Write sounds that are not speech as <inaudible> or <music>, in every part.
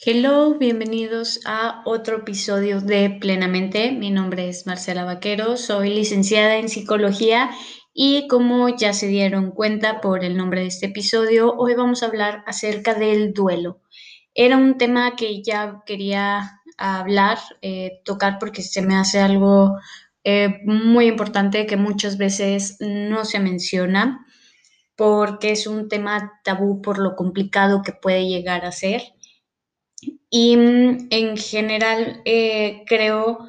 Hello, bienvenidos a otro episodio de Plenamente. Mi nombre es Marcela Vaquero, soy licenciada en psicología y como ya se dieron cuenta por el nombre de este episodio, hoy vamos a hablar acerca del duelo. Era un tema que ya quería hablar, eh, tocar porque se me hace algo eh, muy importante que muchas veces no se menciona porque es un tema tabú por lo complicado que puede llegar a ser. Y mm, en general eh, creo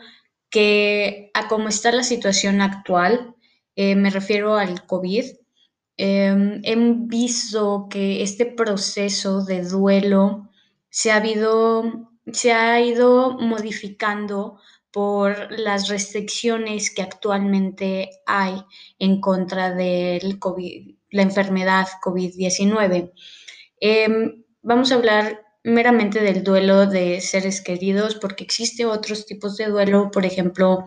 que a cómo está la situación actual, eh, me refiero al COVID, em, he visto que este proceso de duelo se ha, se ha ido modificando por las restricciones que actualmente hay en contra COVID, la enfermedad COVID-19. Em, vamos a hablar meramente del duelo de seres queridos, porque existe otros tipos de duelo, por ejemplo,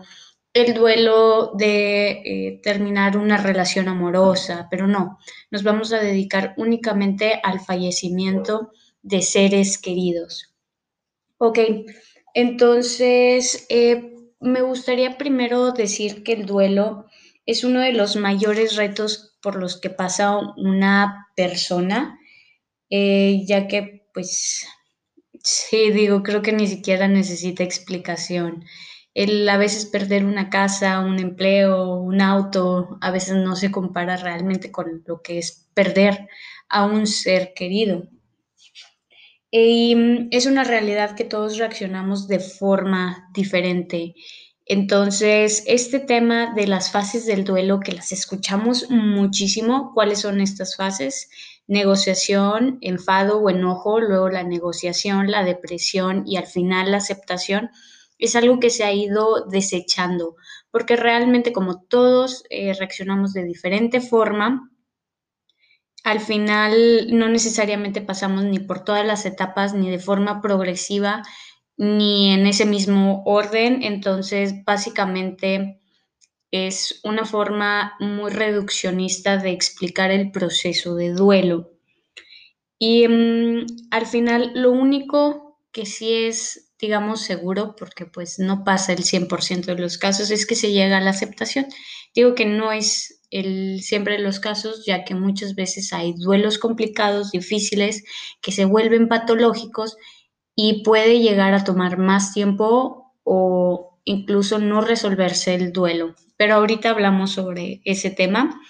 el duelo de eh, terminar una relación amorosa, pero no, nos vamos a dedicar únicamente al fallecimiento de seres queridos. Ok, entonces eh, me gustaría primero decir que el duelo es uno de los mayores retos por los que pasa una persona, eh, ya que pues sí, digo, creo que ni siquiera necesita explicación. El a veces perder una casa, un empleo, un auto, a veces no se compara realmente con lo que es perder a un ser querido. Y mm, es una realidad que todos reaccionamos de forma diferente. Entonces, este tema de las fases del duelo, que las escuchamos muchísimo, ¿cuáles son estas fases? Negociación, enfado o enojo, luego la negociación, la depresión y al final la aceptación, es algo que se ha ido desechando, porque realmente como todos eh, reaccionamos de diferente forma, al final no necesariamente pasamos ni por todas las etapas, ni de forma progresiva, ni en ese mismo orden, entonces básicamente es una forma muy reduccionista de explicar el proceso de duelo. Y mm, al final lo único que sí es, digamos, seguro, porque pues no pasa el 100% de los casos, es que se llega a la aceptación. Digo que no es el, siempre los casos, ya que muchas veces hay duelos complicados, difíciles, que se vuelven patológicos y puede llegar a tomar más tiempo o incluso no resolverse el duelo pero ahorita hablamos sobre ese tema.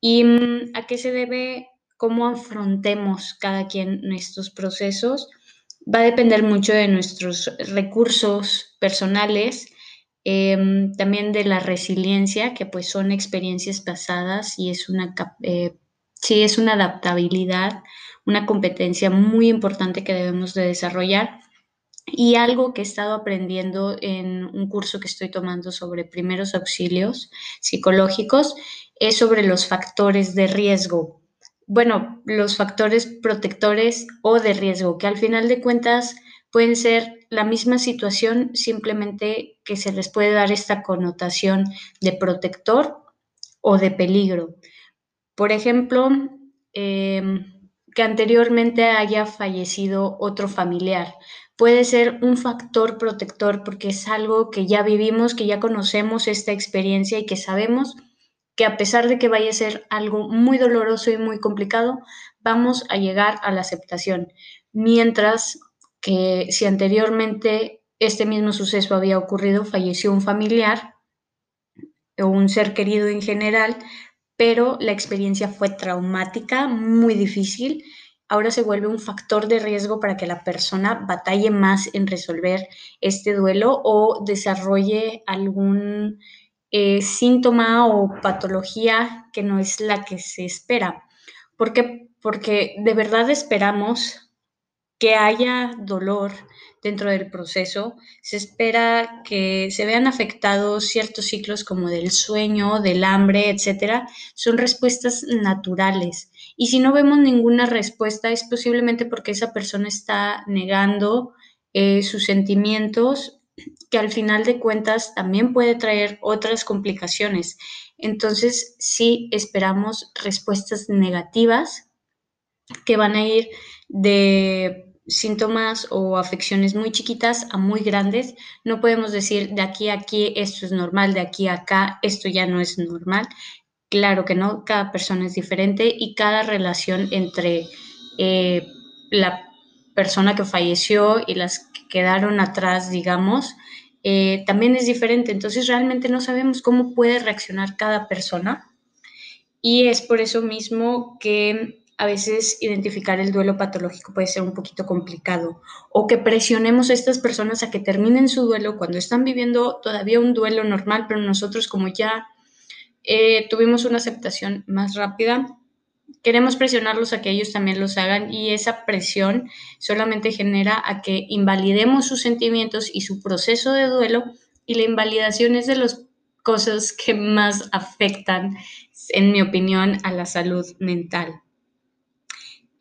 ¿Y mm, a qué se debe cómo afrontemos cada quien estos procesos? Va a depender mucho de nuestros recursos personales, em, también de la resiliencia, que pues son experiencias pasadas y es una, eh, sí, es una adaptabilidad, una competencia muy importante que debemos de desarrollar. Y algo que he estado aprendiendo en un curso que estoy tomando sobre primeros auxilios psicológicos es sobre los factores de riesgo. Bueno, los factores protectores o de riesgo, que al final de cuentas pueden ser la misma situación, simplemente que se les puede dar esta connotación de protector o de peligro. Por ejemplo, em, que anteriormente haya fallecido otro familiar puede ser un factor protector porque es algo que ya vivimos, que ya conocemos esta experiencia y que sabemos que a pesar de que vaya a ser algo muy doloroso y muy complicado, vamos a llegar a la aceptación. Mientras que si anteriormente este mismo suceso había ocurrido, falleció un familiar o un ser querido en general, pero la experiencia fue traumática, muy difícil, ahora se vuelve un factor de riesgo para que la persona batalle más en resolver este duelo o desarrolle algún eh, síntoma o patología que no es la que se espera. ¿Por qué? Porque de verdad esperamos que haya dolor dentro del proceso, se espera que se vean afectados ciertos ciclos como del sueño, del hambre, etcétera. Son respuestas naturales y si no vemos ninguna respuesta es posiblemente porque esa persona está negando eh, sus sentimientos, que al final de cuentas también puede traer otras complicaciones. Entonces, sí esperamos respuestas negativas que van a ir de síntomas o afecciones muy chiquitas a muy grandes. No podemos decir de aquí a aquí esto es normal, de aquí a acá esto ya no es normal. Claro que no, cada persona es diferente y cada relación entre eh, la persona que falleció y las que quedaron atrás, digamos, eh, también es diferente. Entonces realmente no sabemos cómo puede reaccionar cada persona. Y es por eso mismo que a veces identificar el duelo patológico puede ser un poquito complicado o que presionemos a estas personas a que terminen su duelo cuando están viviendo todavía un duelo normal, pero nosotros como ya eh, tuvimos una aceptación más rápida, queremos presionarlos a que ellos también los hagan y esa presión solamente genera a que invalidemos sus sentimientos y su proceso de duelo y la invalidación es de las cosas que más afectan, en mi opinión, a la salud mental.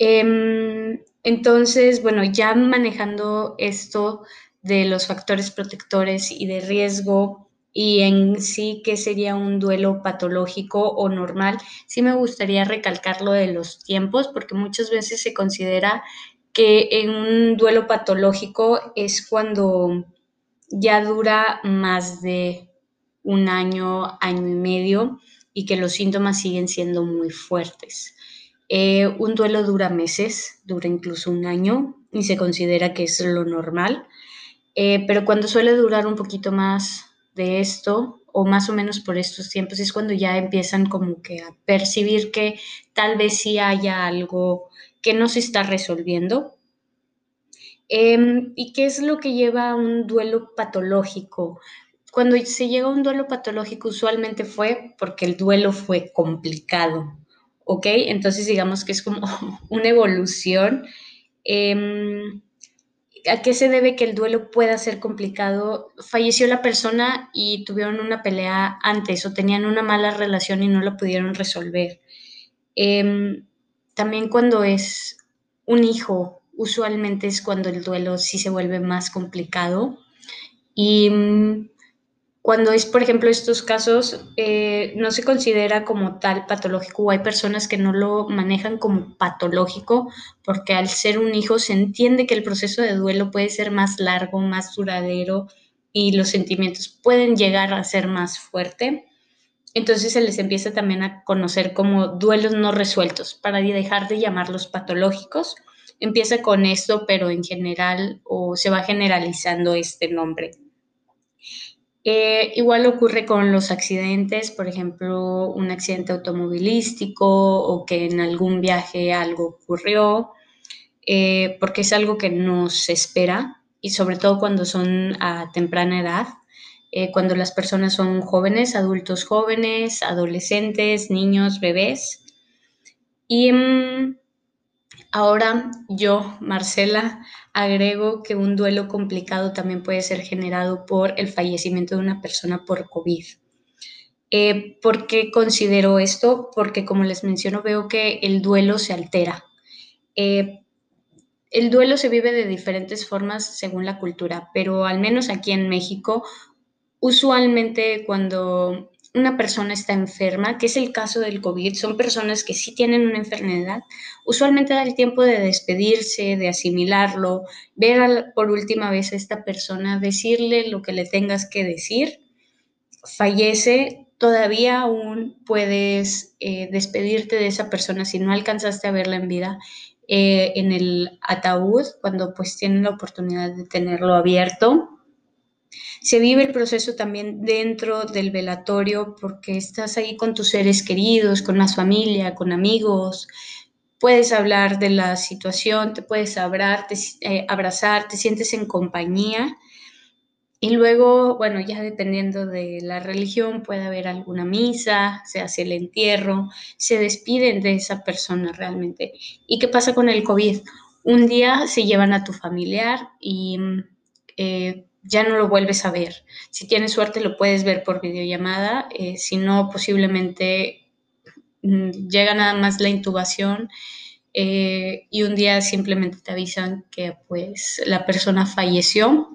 Em, entonces, bueno, ya manejando esto de los factores protectores y de riesgo y en sí qué sería un duelo patológico o normal, sí me gustaría recalcar lo de los tiempos, porque muchas veces se considera que en un duelo patológico es cuando ya dura más de un año, año y medio y que los síntomas siguen siendo muy fuertes. Eh, un duelo dura meses, dura incluso un año y se considera que es lo normal, eh, pero cuando suele durar un poquito más de esto o más o menos por estos tiempos es cuando ya empiezan como que a percibir que tal vez sí haya algo que no se está resolviendo. Em, ¿Y qué es lo que lleva a un duelo patológico? Cuando se llega a un duelo patológico usualmente fue porque el duelo fue complicado, ¿ok? Entonces digamos que es como <laughs> una evolución. Em, ¿A qué se debe que el duelo pueda ser complicado? Falleció la persona y tuvieron una pelea antes o tenían una mala relación y no la pudieron resolver. Em, también cuando es un hijo, usualmente es cuando el duelo sí se vuelve más complicado. Y mm, cuando es, por ejemplo, estos casos, eh, no se considera como tal patológico o hay personas que no lo manejan como patológico porque al ser un hijo se entiende que el proceso de duelo puede ser más largo, más duradero y los sentimientos pueden llegar a ser más fuerte. Entonces se les empieza también a conocer como duelos no resueltos para dejar de llamarlos patológicos. Empieza con esto, pero en general o se va generalizando este nombre. Eh, igual ocurre con los accidentes, por ejemplo, un accidente automovilístico o que en algún viaje algo ocurrió, eh, porque es algo que no se espera y sobre todo cuando son a temprana edad, eh, cuando las personas son jóvenes, adultos jóvenes, adolescentes, niños, bebés. Y mm, ahora yo, Marcela, Agrego que un duelo complicado también puede ser generado por el fallecimiento de una persona por COVID. Eh, ¿Por qué considero esto? Porque como les menciono, veo que el duelo se altera. Eh, el duelo se vive de diferentes formas según la cultura, pero al menos aquí en México, usualmente cuando una persona está enferma, que es el caso del COVID, son personas que sí tienen una enfermedad, usualmente da el tiempo de despedirse, de asimilarlo, ver por última vez a esta persona, decirle lo que le tengas que decir, fallece, todavía aún puedes eh, despedirte de esa persona si no alcanzaste a verla en vida. Eh, en el ataúd, cuando pues tienen la oportunidad de tenerlo abierto, se vive el proceso también dentro del velatorio porque estás ahí con tus seres queridos, con la familia, con amigos. Puedes hablar de la situación, te puedes abrazar, te, eh, abrazar, te sientes en compañía. Y luego, bueno, ya dependiendo de la religión, puede haber alguna misa, se hace el entierro, se despiden de esa persona realmente. ¿Y qué pasa con el COVID? Un día se llevan a tu familiar y eh, ya no lo vuelves a ver. Si tienes suerte lo puedes ver por videollamada, eh, si no posiblemente mm, llega nada más la intubación eh, y un día simplemente te avisan que pues la persona falleció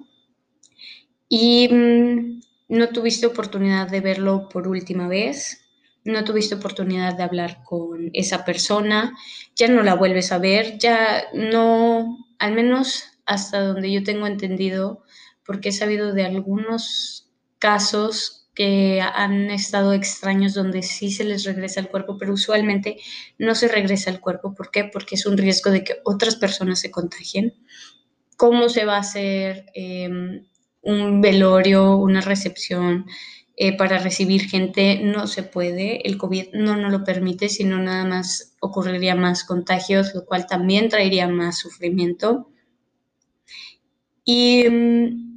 y mm, no tuviste oportunidad de verlo por última vez. no tuviste oportunidad de hablar con esa persona, ya no la vuelves a ver, ya no, al menos hasta donde yo tengo entendido, porque he sabido de algunos casos que han estado extraños donde sí se les regresa el cuerpo, pero usualmente no se regresa el cuerpo. ¿Por qué? Porque es un riesgo de que otras personas se contagien. ¿Cómo se va a hacer em, un velorio, una recepción? Eh, para recibir gente no se puede, el COVID no nos lo permite, sino nada más ocurriría más contagios, lo cual también traería más sufrimiento. Y mm,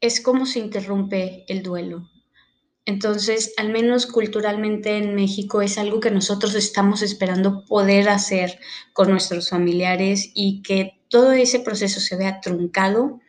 es como se interrumpe el duelo. Entonces, al menos culturalmente en México es algo que nosotros estamos esperando poder hacer con nuestros familiares y que todo ese proceso se vea truncado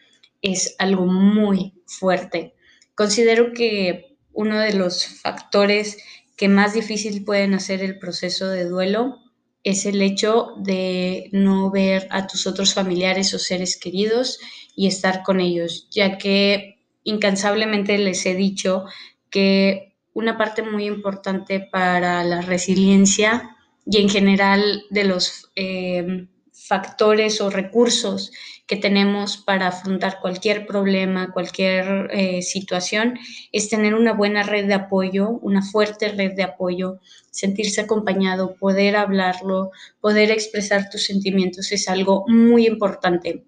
es algo muy fuerte. Considero que uno de los factores que más difícil pueden hacer el proceso de duelo es el hecho de no ver a tus otros familiares o seres queridos y estar con ellos, ya que incansablemente les he dicho que una parte muy importante para la resiliencia y en general de los eh, factores o recursos que tenemos para afrontar cualquier problema, cualquier eh, situación, es tener una buena red de apoyo, una fuerte red de apoyo, sentirse acompañado, poder hablarlo, poder expresar tus sentimientos es algo muy importante.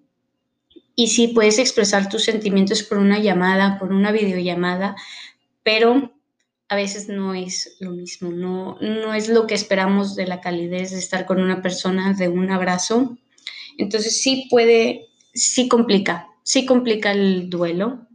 Y sí, puedes expresar tus sentimientos por una llamada, por una videollamada, pero a veces no es lo mismo, no, no es lo que esperamos de la calidez de estar con una persona, de un abrazo. Entonces sí puede, sí complica, sí complica el duelo.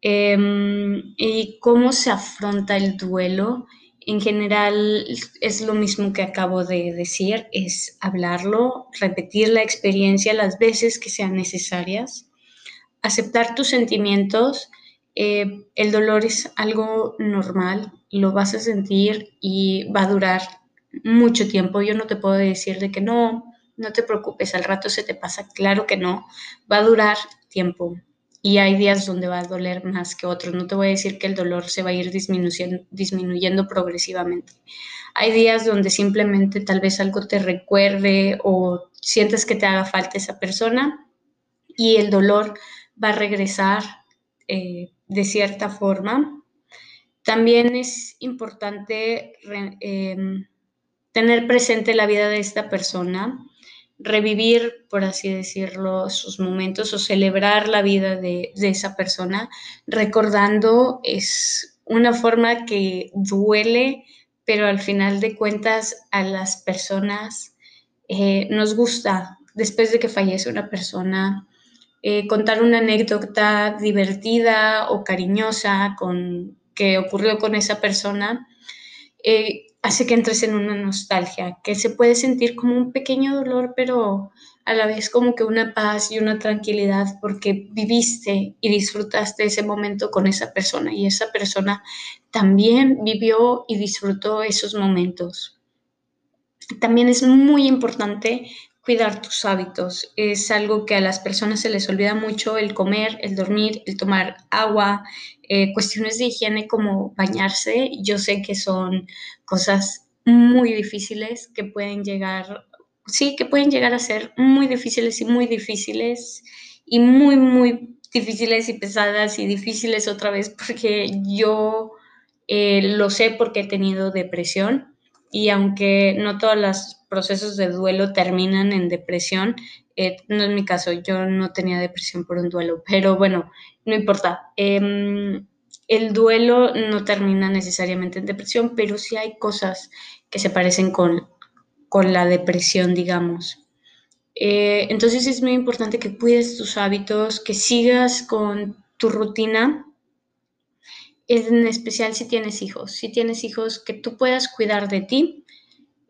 Em, ¿Y cómo se afronta el duelo? En general es lo mismo que acabo de decir, es hablarlo, repetir la experiencia las veces que sean necesarias, aceptar tus sentimientos, eh, el dolor es algo normal, lo vas a sentir y va a durar mucho tiempo. Yo no te puedo decir de que no, no te preocupes, al rato se te pasa. Claro que no, va a durar tiempo y hay días donde va a doler más que otros. No te voy a decir que el dolor se va a ir disminuyendo, progresivamente. Hay días donde simplemente tal vez algo te recuerde o sientes que te haga falta esa persona y el dolor va a regresar eh, de cierta forma. También es importante em, tener presente la vida de esta persona, revivir, por así decirlo, sus momentos o celebrar la vida de, esa persona, recordando es una forma que duele, pero al final de cuentas a las personas eh, nos gusta, después de que fallece una persona, eh, contar una anécdota divertida o cariñosa con, que ocurrió con esa persona, eh, hace que entres en una nostalgia, que se puede sentir como un pequeño dolor, pero a la vez como que una paz y una tranquilidad porque viviste y disfrutaste ese momento con esa persona y esa persona también vivió y disfrutó esos momentos. También es muy importante cuidar tus hábitos. Es algo que a las personas se les olvida mucho, el comer, el dormir, el tomar agua, eh, cuestiones de higiene como bañarse. Yo sé que son cosas muy difíciles que pueden llegar, sí, que pueden llegar a ser muy difíciles y muy difíciles y muy, muy difíciles y pesadas y difíciles otra vez porque yo eh, lo sé porque he tenido depresión y aunque no todas las procesos de duelo terminan en depresión. Eh, no es mi caso, yo no tenía depresión por un duelo, pero bueno, no importa. Em, el duelo no termina necesariamente en depresión, pero sí hay cosas que se parecen con, con la depresión, digamos. Eh, entonces es muy importante que cuides tus hábitos, que sigas con tu rutina, en especial si tienes hijos. Si tienes hijos, que tú puedas cuidar de ti,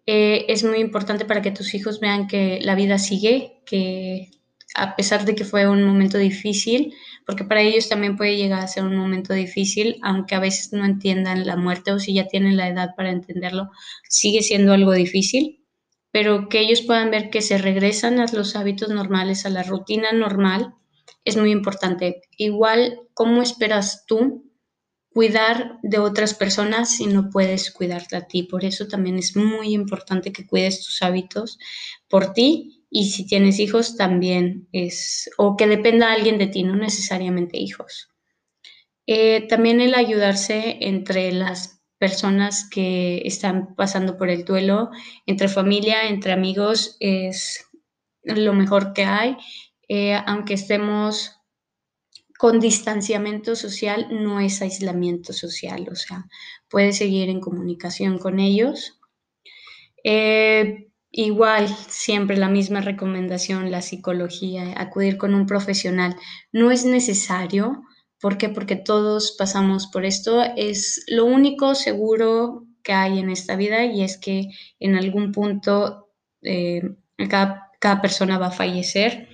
eh, es muy importante para que tus hijos vean que la vida sigue, que a pesar de que fue un momento difícil, porque para ellos también puede llegar a ser un momento difícil, aunque a veces no entiendan la muerte o si ya tienen la edad para entenderlo, sigue siendo algo difícil, pero que ellos puedan ver que se regresan a los hábitos normales, a la rutina normal, es muy importante. Igual, ¿cómo esperas tú cuidar de otras personas si no puedes cuidarte a ti. Por eso también es muy importante que cuides tus hábitos por ti y si tienes hijos también es, o que dependa alguien de ti, no necesariamente hijos. Eh, también el ayudarse entre las personas que están pasando por el duelo, entre familia, entre amigos, es lo mejor que hay. Eh, aunque estemos con distanciamiento social, no es aislamiento social, o sea, puedes seguir en comunicación con ellos. Eh, igual, siempre la misma recomendación, la psicología, acudir con un profesional. No es necesario, ¿por qué? Porque todos pasamos por esto. Es lo único seguro que hay en esta vida y es que en algún punto eh, cada, cada persona va a fallecer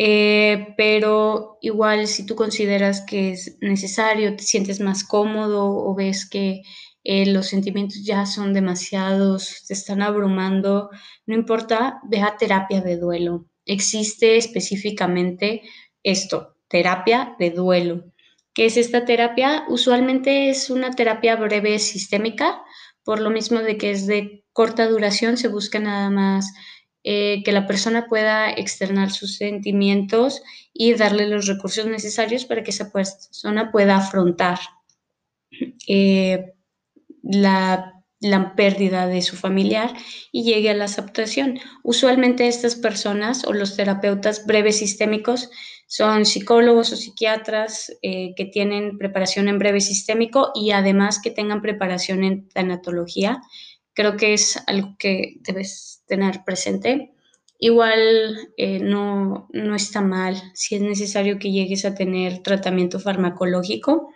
eh, pero igual si tú consideras que es necesario, te sientes más cómodo o ves que eh, los sentimientos ya son demasiados, te están abrumando, no importa, ve a terapia de duelo. Existe específicamente esto, terapia de duelo. ¿Qué es esta terapia? Usualmente es una terapia breve sistémica, por lo mismo de que es de corta duración, se busca nada más eh, que la persona pueda externar sus sentimientos y darle los recursos necesarios para que esa persona pueda afrontar eh, la, pérdida de su familiar y llegue a la aceptación. Usualmente estas personas o los terapeutas breves sistémicos son psicólogos o psiquiatras eh, que tienen preparación en breve sistémico y además que tengan preparación en tanatología creo que es algo que debes tener presente. Igual eh, no, no está mal si es necesario que llegues a tener tratamiento farmacológico.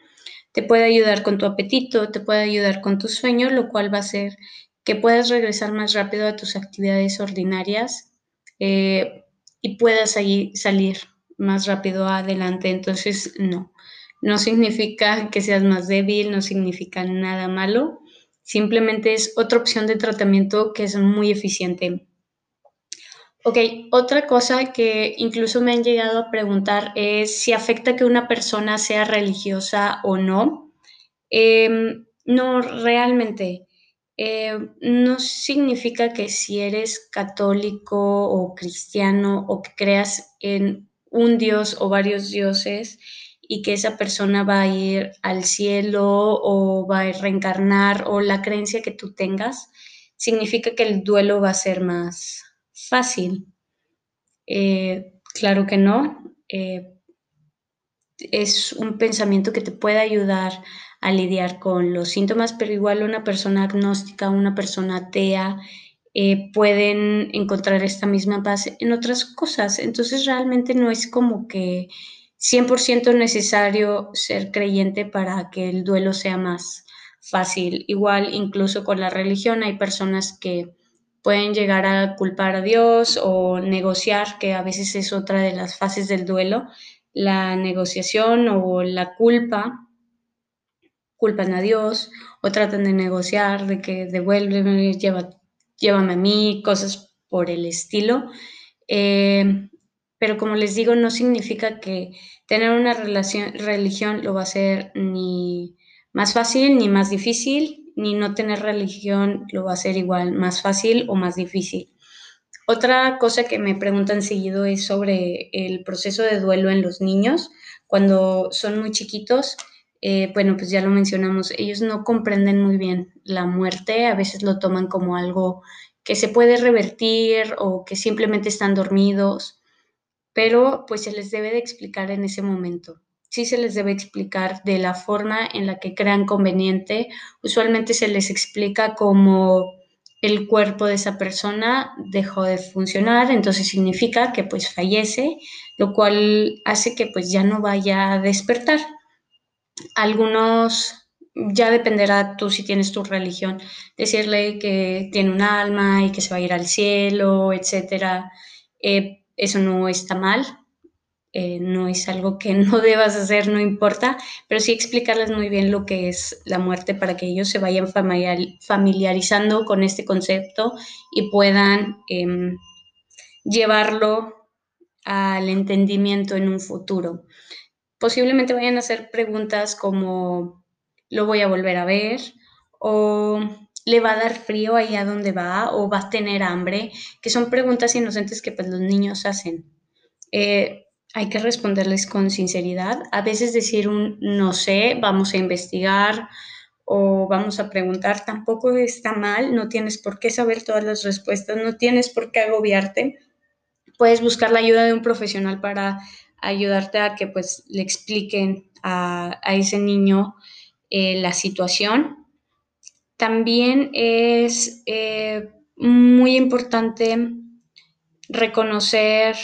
Te puede ayudar con tu apetito, te puede ayudar con tu sueño, lo cual va a hacer que puedas regresar más rápido a tus actividades ordinarias eh, y puedas salir más rápido adelante. Entonces, no, no significa que seas más débil, no significa nada malo. Simplemente es otra opción de tratamiento que es muy eficiente. Ok, otra cosa que incluso me han llegado a preguntar es si afecta que una persona sea religiosa o no. Em, no, realmente. Em, no significa que si eres católico o cristiano o que creas en un dios o varios dioses, y que esa persona va a ir al cielo o va a reencarnar o la creencia que tú tengas, significa que el duelo va a ser más fácil. Eh, claro que no. Eh, es un pensamiento que te puede ayudar a lidiar con los síntomas, pero igual una persona agnóstica, una persona atea, eh, pueden encontrar esta misma base en otras cosas. Entonces realmente no es como que 100% necesario ser creyente para que el duelo sea más fácil. Igual, incluso con la religión, hay personas que pueden llegar a culpar a Dios o negociar, que a veces es otra de las fases del duelo, la negociación o la culpa, culpan a Dios o tratan de negociar, de que devuélveme, llévame a mí, cosas por el estilo. Eh, pero como les digo, no significa que tener una relación, religión lo va a hacer ni más fácil ni más difícil, ni no tener religión lo va a hacer igual más fácil o más difícil. Otra cosa que me preguntan seguido es sobre el proceso de duelo en los niños. Cuando son muy chiquitos, eh, bueno, pues ya lo mencionamos, ellos no comprenden muy bien la muerte, a veces lo toman como algo que se puede revertir o que simplemente están dormidos pero pues se les debe de explicar en ese momento. Sí se les debe explicar de la forma en la que crean conveniente. Usualmente se les explica como el cuerpo de esa persona dejó de funcionar, entonces significa que pues fallece, lo cual hace que pues ya no vaya a despertar. Algunos ya dependerá tú si tienes tu religión, decirle que tiene un alma y que se va a ir al cielo, etcétera. Eh, eso no está mal, eh, no es algo que <laughs> no debas hacer, no importa, pero sí explicarles muy bien lo que es la muerte para que ellos se vayan familiarizando con este concepto y puedan em, llevarlo al entendimiento en un futuro. Posiblemente vayan a hacer preguntas como lo voy a volver a ver, o le va a dar frío ahí a donde va, o va a tener hambre, que son preguntas inocentes que pues los niños hacen. Eh, hay que responderles con sinceridad. A veces decir un no sé, vamos a investigar o vamos a preguntar tampoco está mal, no tienes por qué saber todas las respuestas, no tienes por qué agobiarte. Puedes buscar la ayuda de un profesional para ayudarte a que pues le expliquen a, ese niño eh, la situación. También es eh, muy importante reconocer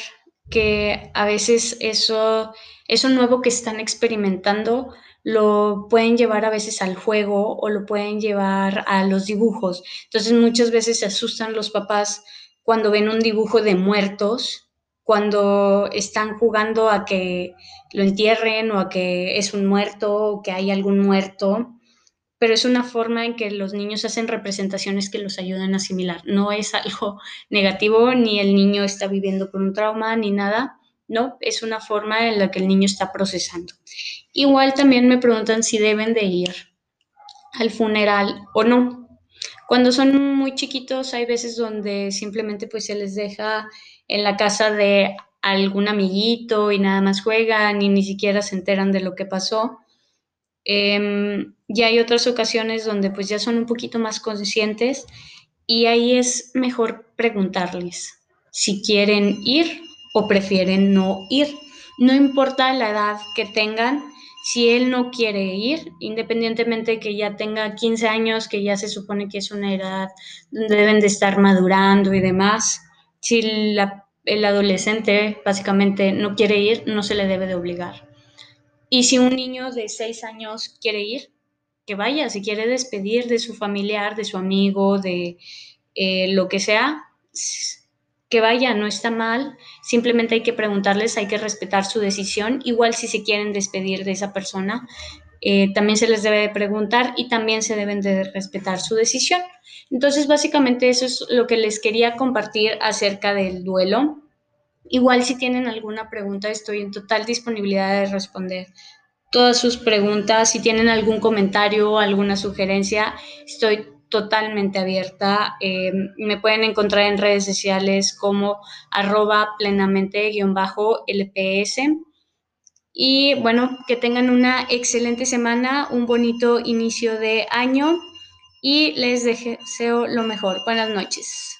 que a veces eso, eso nuevo que están experimentando lo pueden llevar a veces al juego o lo pueden llevar a los dibujos. Entonces muchas veces se asustan los papás cuando ven un dibujo de muertos, cuando están jugando a que lo entierren o a que es un muerto o que hay algún muerto pero es una forma en que los niños hacen representaciones que los ayudan a asimilar. No es algo <laughs> negativo, ni el niño está viviendo por un trauma, ni nada. No, es una forma en la que el niño está procesando. Igual también me preguntan si deben de ir al funeral o no. Cuando son muy chiquitos hay veces donde simplemente pues se les deja en la casa de algún amiguito y nada más juegan y ni siquiera se enteran de lo que pasó. Eh, y hay otras ocasiones donde pues ya son un poquito más conscientes y ahí es mejor preguntarles si quieren ir o prefieren no ir. No importa la edad que tengan, si él no quiere ir, independientemente de que ya tenga 15 años, que ya se supone que es una edad donde deben de estar madurando y demás, si el adolescente básicamente no quiere ir, no se le debe de obligar. Y si un niño de seis años quiere ir, que vaya, si quiere despedir de su familiar, de su amigo, de eh, lo que sea, que vaya, no está mal, simplemente hay que preguntarles, hay que respetar su decisión, igual si se quieren despedir de esa persona, eh, también se les debe de preguntar y también se deben de respetar su decisión. Entonces, básicamente eso es lo que les quería compartir acerca del duelo. Igual si tienen alguna pregunta, estoy en total disponibilidad de responder todas sus preguntas. Si tienen algún comentario alguna sugerencia, estoy totalmente abierta. Eh, me pueden encontrar en redes sociales como arroba plenamente-lps. Y bueno, que tengan una excelente semana, un bonito inicio de año y les deseo lo mejor. Buenas noches.